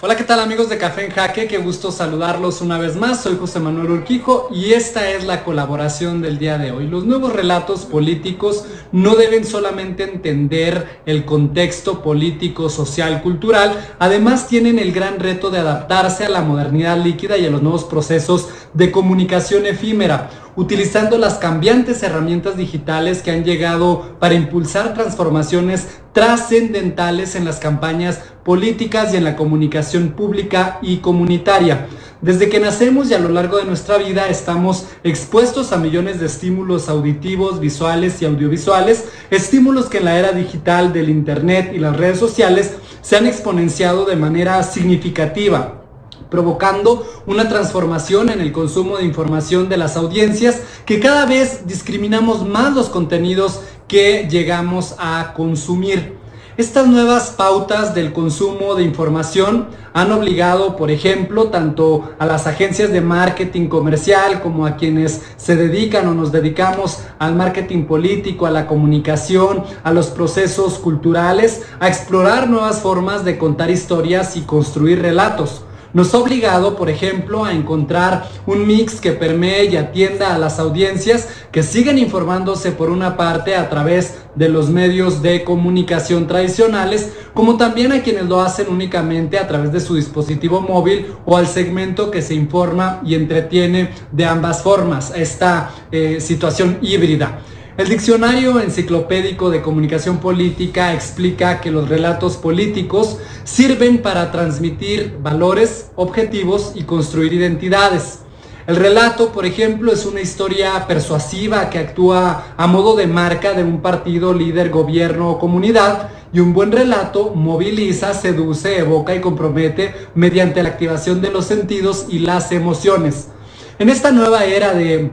Hola, ¿qué tal amigos de Café en Jaque? Qué gusto saludarlos una vez más. Soy José Manuel Urquijo y esta es la colaboración del día de hoy. Los nuevos relatos políticos no deben solamente entender el contexto político, social, cultural, además tienen el gran reto de adaptarse a la modernidad líquida y a los nuevos procesos de comunicación efímera utilizando las cambiantes herramientas digitales que han llegado para impulsar transformaciones trascendentales en las campañas políticas y en la comunicación pública y comunitaria. Desde que nacemos y a lo largo de nuestra vida estamos expuestos a millones de estímulos auditivos, visuales y audiovisuales, estímulos que en la era digital del Internet y las redes sociales se han exponenciado de manera significativa provocando una transformación en el consumo de información de las audiencias que cada vez discriminamos más los contenidos que llegamos a consumir. Estas nuevas pautas del consumo de información han obligado, por ejemplo, tanto a las agencias de marketing comercial como a quienes se dedican o nos dedicamos al marketing político, a la comunicación, a los procesos culturales, a explorar nuevas formas de contar historias y construir relatos. Nos ha obligado, por ejemplo, a encontrar un mix que permee y atienda a las audiencias que siguen informándose por una parte a través de los medios de comunicación tradicionales, como también a quienes lo hacen únicamente a través de su dispositivo móvil o al segmento que se informa y entretiene de ambas formas, esta eh, situación híbrida. El diccionario enciclopédico de comunicación política explica que los relatos políticos sirven para transmitir valores, objetivos y construir identidades. El relato, por ejemplo, es una historia persuasiva que actúa a modo de marca de un partido, líder, gobierno o comunidad y un buen relato moviliza, seduce, evoca y compromete mediante la activación de los sentidos y las emociones. En esta nueva era de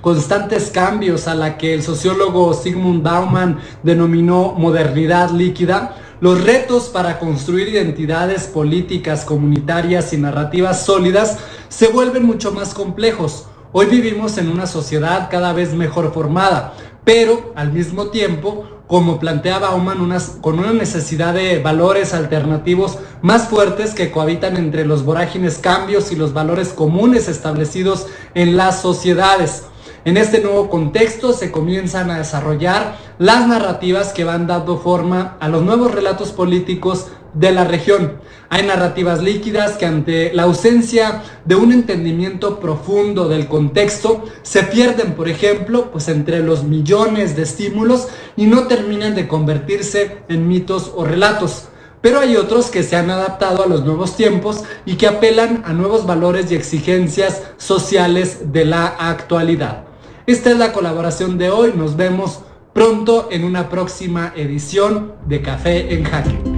constantes cambios a la que el sociólogo Sigmund Bauman denominó modernidad líquida, los retos para construir identidades políticas, comunitarias y narrativas sólidas se vuelven mucho más complejos. Hoy vivimos en una sociedad cada vez mejor formada, pero al mismo tiempo, como plantea Bauman, con una necesidad de valores alternativos más fuertes que cohabitan entre los vorágines cambios y los valores comunes establecidos en las sociedades. En este nuevo contexto se comienzan a desarrollar las narrativas que van dando forma a los nuevos relatos políticos de la región. Hay narrativas líquidas que ante la ausencia de un entendimiento profundo del contexto se pierden, por ejemplo, pues entre los millones de estímulos y no terminan de convertirse en mitos o relatos. Pero hay otros que se han adaptado a los nuevos tiempos y que apelan a nuevos valores y exigencias sociales de la actualidad. Esta es la colaboración de hoy. Nos vemos pronto en una próxima edición de Café en Jaque.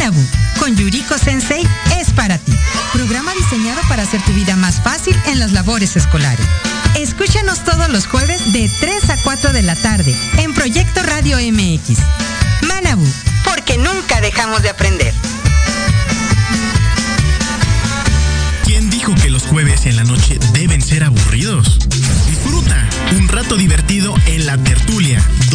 Manabu con Yuriko Sensei es para ti. Programa diseñado para hacer tu vida más fácil en las labores escolares. Escúchanos todos los jueves de 3 a 4 de la tarde en Proyecto Radio MX. Manabu, porque nunca dejamos de aprender. ¿Quién dijo que los jueves en la noche deben ser aburridos? Disfruta un rato divertido en la tertulia,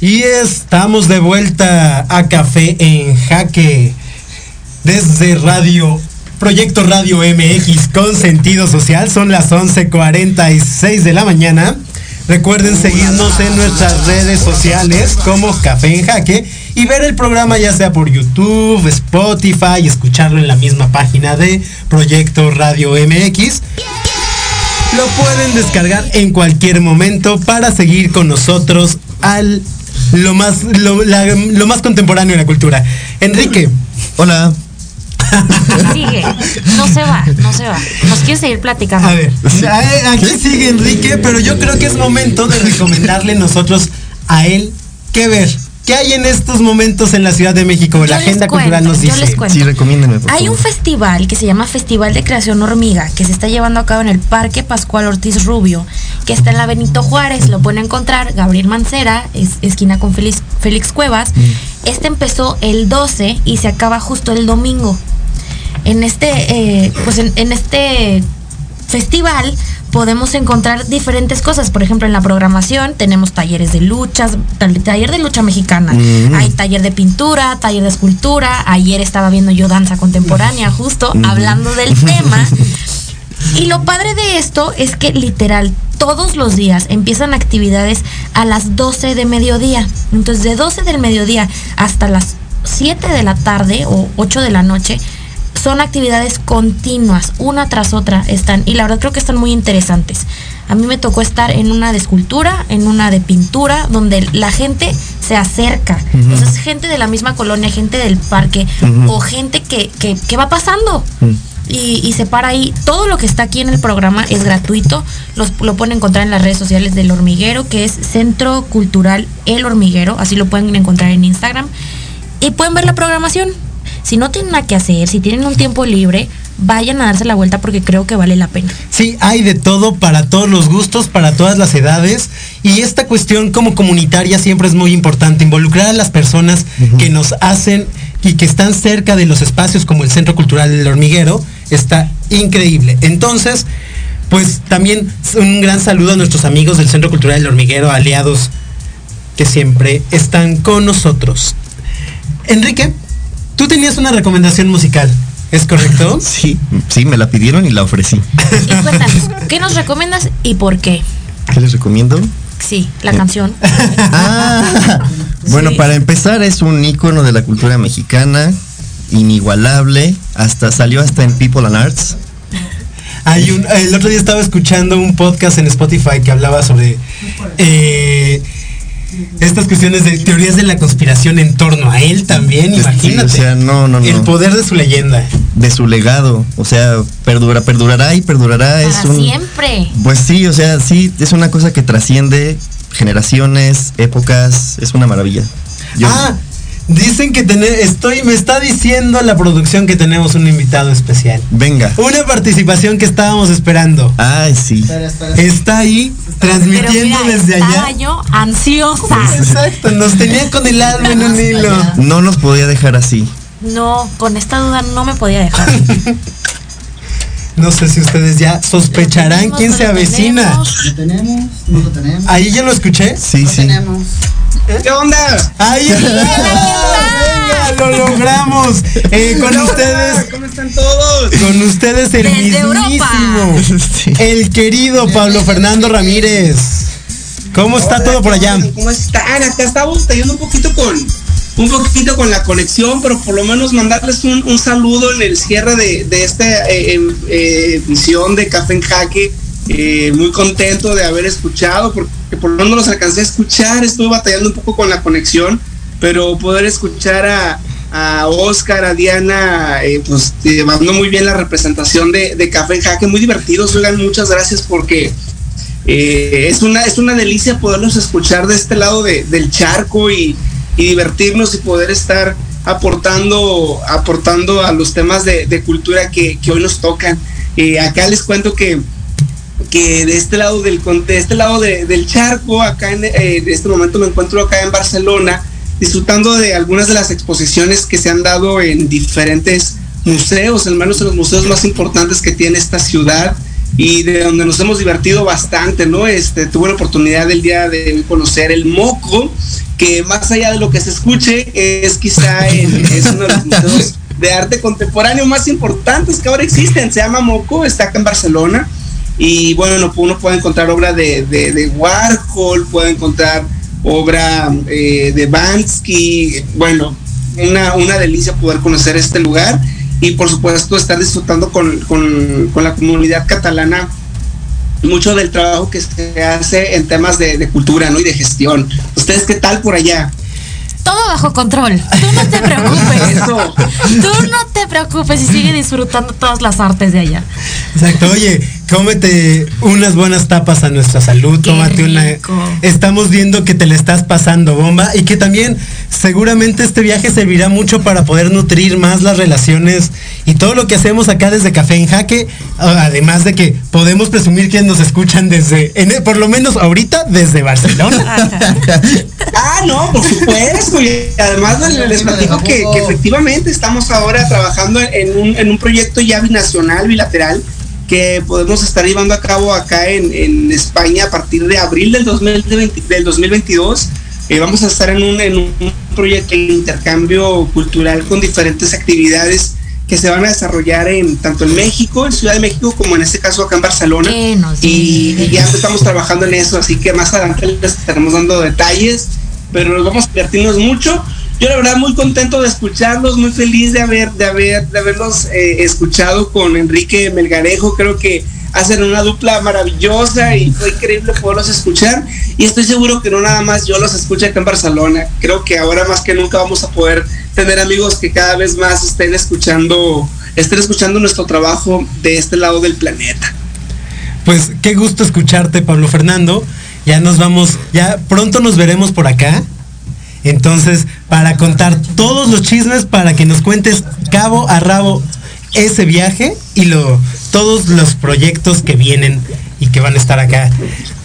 Y estamos de vuelta a Café en Jaque desde Radio Proyecto Radio MX con sentido social. Son las 11:46 de la mañana. Recuerden seguirnos en nuestras redes sociales como Café en Jaque y ver el programa ya sea por YouTube, Spotify, escucharlo en la misma página de Proyecto Radio MX. Lo pueden descargar en cualquier momento para seguir con nosotros al lo más lo, la- lo más contemporáneo en la cultura. Enrique. Hola. Sigue. No se va, no se va. Nos quiere seguir platicando. A ver, aquí sigue Enrique, pero yo creo que es momento de recomendarle nosotros a él qué ver. ¿Qué hay en estos momentos en la Ciudad de México? La agenda cultural nos yo dice. les cuento. Sí, recomiéndeme, por Hay favor. un festival que se llama Festival de Creación Hormiga, que se está llevando a cabo en el Parque Pascual Ortiz Rubio, que está en la Benito Juárez. Lo pueden encontrar Gabriel Mancera, es, esquina con Félix, Félix Cuevas. Este empezó el 12 y se acaba justo el domingo. En este, eh, pues en, en este festival podemos encontrar diferentes cosas. Por ejemplo, en la programación tenemos talleres de luchas, tal- taller de lucha mexicana, Mm. hay taller de pintura, taller de escultura. Ayer estaba viendo yo danza contemporánea, justo Mm. hablando del tema. Y lo padre de esto es que literal todos los días empiezan actividades a las 12 de mediodía. Entonces de 12 del mediodía hasta las 7 de la tarde o 8 de la noche son actividades continuas, una tras otra están y la verdad creo que están muy interesantes. A mí me tocó estar en una de escultura, en una de pintura, donde la gente se acerca. Ujú. O sea, es gente de la misma colonia, gente del parque o gente que, que, que va pasando Mm. y, y se para ahí. Todo lo que está aquí en el programa es gratuito. Los, lo pueden encontrar en las redes sociales del Hormiguero, que es Centro Cultural El Hormiguero. Así lo pueden encontrar en Instagram. Y pueden ver la programación. Si no tienen nada que hacer, si tienen un tiempo libre, vayan a darse la vuelta porque creo que vale la pena. Sí, hay de todo para todos los gustos, para todas las edades. Y esta cuestión como comunitaria siempre es muy importante, involucrar a las personas que nos hacen y que están cerca de los espacios como el Centro Cultural del Hormiguero. Está increíble. Entonces, pues también un gran saludo a nuestros amigos del Centro Cultural del Hormiguero, aliados que siempre están con nosotros. Enrique, tú tenías una recomendación musical, ¿es correcto? Sí, sí, me la pidieron y la ofrecí. Y cuéntanos, ¿qué nos recomiendas y por qué? ¿Qué les recomiendo? Sí, la canción. Ah, bueno, para empezar es un ícono de la cultura mexicana, inigualable, hasta salió hasta en People and Arts. Hay un, el otro día estaba escuchando un podcast en Spotify que hablaba sobre eh, estas cuestiones de teorías de la conspiración en torno a él también, Sí, imagínate. o sea, no, no, no. El poder de su leyenda. De su legado, o sea, perdura, perdurará y perdurará. es Para un, siempre. Pues sí, o sea, sí, es una cosa que trasciende generaciones, épocas, es una maravilla. Yo- Ah, dicen que tener, estoy, me está diciendo la producción que tenemos un invitado especial. Venga. Una participación que estábamos esperando. Ay, sí. Está ahí transmitiendo mira, desde allá. yo ansiosa. Exacto, nos tenía con el alma en un hilo. No nos podía dejar así. No, con esta duda no me podía dejar. No sé si ustedes ya sospecharán quién se avecina. Lo tenemos, no lo tenemos. Ahí ya lo escuché. Sí, Lo sí. tenemos. ¿Qué onda? Ahí está. Venga, lo logramos. Eh, con ustedes. ¿Cómo están todos? Con ustedes el Desde mismísimo. El querido Pablo Fernando Ramírez. ¿Cómo está todo por allá? ¿Cómo están? Acá estamos teniendo un poquito con un poquito con la conexión, pero por lo menos mandarles un, un saludo en el cierre de, de esta eh, em- eh, emisión de Café en Jaque. Eh, muy contento de haber escuchado, porque por lo menos los alcancé a escuchar, estuve batallando un poco con la conexión, pero poder escuchar a, a Oscar, a Diana, eh, pues llevando muy bien la representación de, de Café en Jaque, muy divertidos, oigan, muchas gracias porque eh, es, una, es una delicia poderlos escuchar de este lado de- del charco y, divertirnos y poder estar aportando, aportando a los temas de, de cultura que, que hoy nos tocan. Eh, acá les cuento que, que de este lado del de este lado de- del charco, acá en eh, este momento me encuentro acá en Barcelona, disfrutando de algunas de las exposiciones que se han dado en diferentes museos, al menos en los museos más importantes que tiene esta ciudad y de donde nos hemos divertido bastante, ¿no? Este, tuve la oportunidad el día de conocer el Moco, que más allá de lo que se escuche, es quizá es uno de los museos de arte contemporáneo más importantes que ahora existen. Se llama Moco, está acá en Barcelona. Y bueno, uno puede encontrar obra de, de, de Warhol, puede encontrar obra eh, de Bansky, bueno, una, una delicia poder conocer este lugar y por supuesto estar disfrutando con, con- con la comunidad catalana mucho del trabajo que se hace en temas de, de cultura ¿no? y de gestión. ¿Ustedes qué tal por allá? Todo bajo control. Tú no te preocupes. Eso. Tú no te preocupes y sigue disfrutando todas las artes de allá. Exacto, oye, cómete unas buenas tapas a nuestra salud, tómate una. Estamos viendo que te le estás pasando bomba y que también seguramente este viaje servirá mucho para poder nutrir más las relaciones y todo lo que hacemos acá desde Café en Jaque, además de que podemos presumir que nos escuchan desde, en- por lo menos ahorita, desde Barcelona. Ah, no, por supuesto. Y además les, les platico que, que efectivamente estamos ahora trabajando en un, en un proyecto ya binacional, bilateral, que podemos estar llevando a cabo acá en, en España a partir de abril del, 2020 del 2022. Eh, vamos a estar en un, en un proyecto de intercambio cultural con diferentes actividades que se van a desarrollar en tanto en México, en Ciudad de México, como en este caso acá en Barcelona. Y, y ya estamos trabajando en eso, así que más adelante les estaremos dando detalles, pero nos vamos a divertirnos mucho. Yo la verdad muy contento de escucharlos, muy feliz de haber, de haber, de haberlos eh, escuchado con Enrique Melgarejo. Creo que hacen una dupla maravillosa y fue increíble poderlos escuchar. Y estoy seguro que no nada más yo los escucho acá en Barcelona. Creo que ahora más que nunca vamos a poder tener amigos que cada vez más estén escuchando, estén escuchando nuestro trabajo de este lado del planeta. Pues qué gusto escucharte, Pablo Fernando. Ya nos vamos, ya pronto nos veremos por acá. Entonces, para contar todos los chismes, para que nos cuentes cabo a rabo ese viaje y lo, todos los proyectos que vienen y que van a estar acá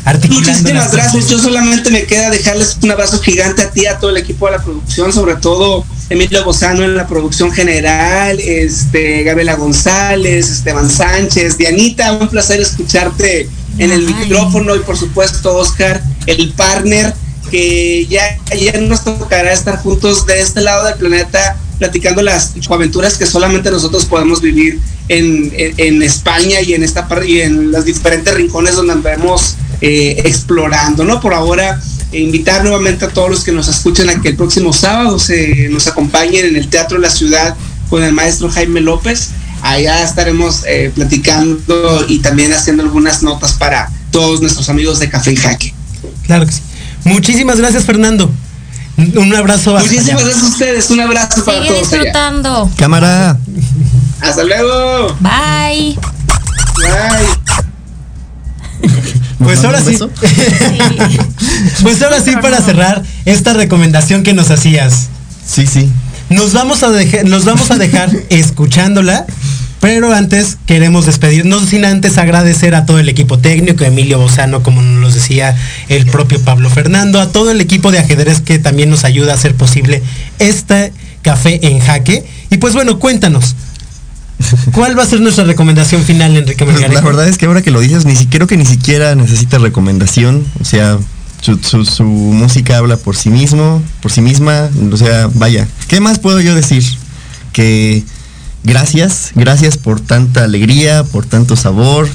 articulando. Muchísimas gracias. Yo solamente me queda dejarles un abrazo gigante a ti, a todo el equipo de la producción, sobre todo Emilio Bozano en la producción general, este, Gabriela González, Esteban Sánchez, Dianita, un placer escucharte en el micrófono y por supuesto Oscar, el partner, que ya ayer nos tocará estar juntos de este lado del planeta platicando las aventuras que solamente nosotros podemos vivir en, en- España y en esta y en los diferentes rincones donde andamos eh, explorando, ¿no? Por ahora, eh, invitar nuevamente a todos los que nos escuchan a que el próximo sábado se nos acompañen en el Teatro de la Ciudad con el maestro Jaime López. Allá estaremos eh, platicando y también haciendo algunas notas para todos nuestros amigos de Café en Jaque. Claro que sí. Muchísimas gracias, Fernando. Un abrazo. hasta Muchísimas allá. gracias a ustedes. Un abrazo para Sigue todos allá. disfrutando. Cámara. Hasta luego. Bye. Bye. Pues ahora sí. pues ahora sí para cerrar esta recomendación que nos hacías. Sí, sí. Nos vamos a dejar, nos vamos a dejar escuchándola, pero antes queremos despedirnos sin antes agradecer a todo el equipo técnico, Emilio Bozano, como nos lo decía el propio Pablo Fernando, a todo el equipo de ajedrez que también nos ayuda a hacer posible este café en jaque. Y pues bueno, cuéntanos. ¿Cuál va a ser nuestra recomendación final, Enrique Pues Melgarejo? la verdad es que ahora que lo dices, ni siquiera, creo que ni siquiera necesita recomendación. O sea, su, su- su música habla por sí mismo, por sí misma. O sea, vaya. ¿Qué más puedo yo decir? Que gracias, gracias por tanta alegría, por tanto sabor,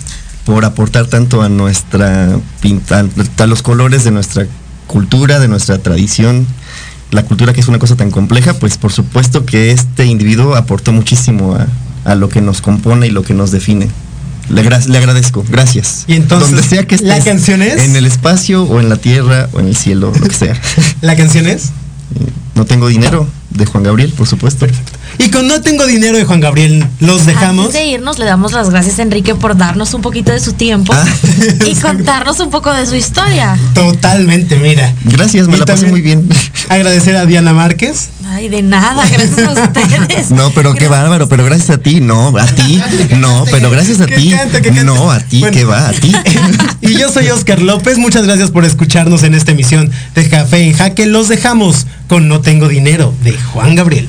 por aportar tanto a nuestra pinta, a los colores de nuestra cultura, de nuestra tradición. La cultura que es una cosa tan compleja, pues por supuesto que este individuo aportó muchísimo a, a lo que nos compone y lo que nos define. Le, gra- le agradezco, gracias. Y entonces, Donde sea que estés, ¿la canción es? En el espacio o en la tierra o en el cielo, lo que sea. ¿La canción es? No tengo dinero, de Juan Gabriel, por supuesto. Y con No tengo dinero de Juan Gabriel, los dejamos. Antes de irnos, le damos las gracias a Enrique por darnos un poquito de su tiempo Ah. y contarnos un poco de su historia. Totalmente, mira. Gracias, me Y la pasé muy bien. Agradecer a Diana Márquez. Ay, de nada, gracias a ustedes. No, pero qué bárbaro, pero gracias a ti, no, a ti, no, pero gracias a ti, no, a ti, que va, a ti. Y yo soy Oscar López, muchas gracias por escucharnos en esta emisión de Café en Jaque. Los dejamos con No tengo dinero de Juan Gabriel.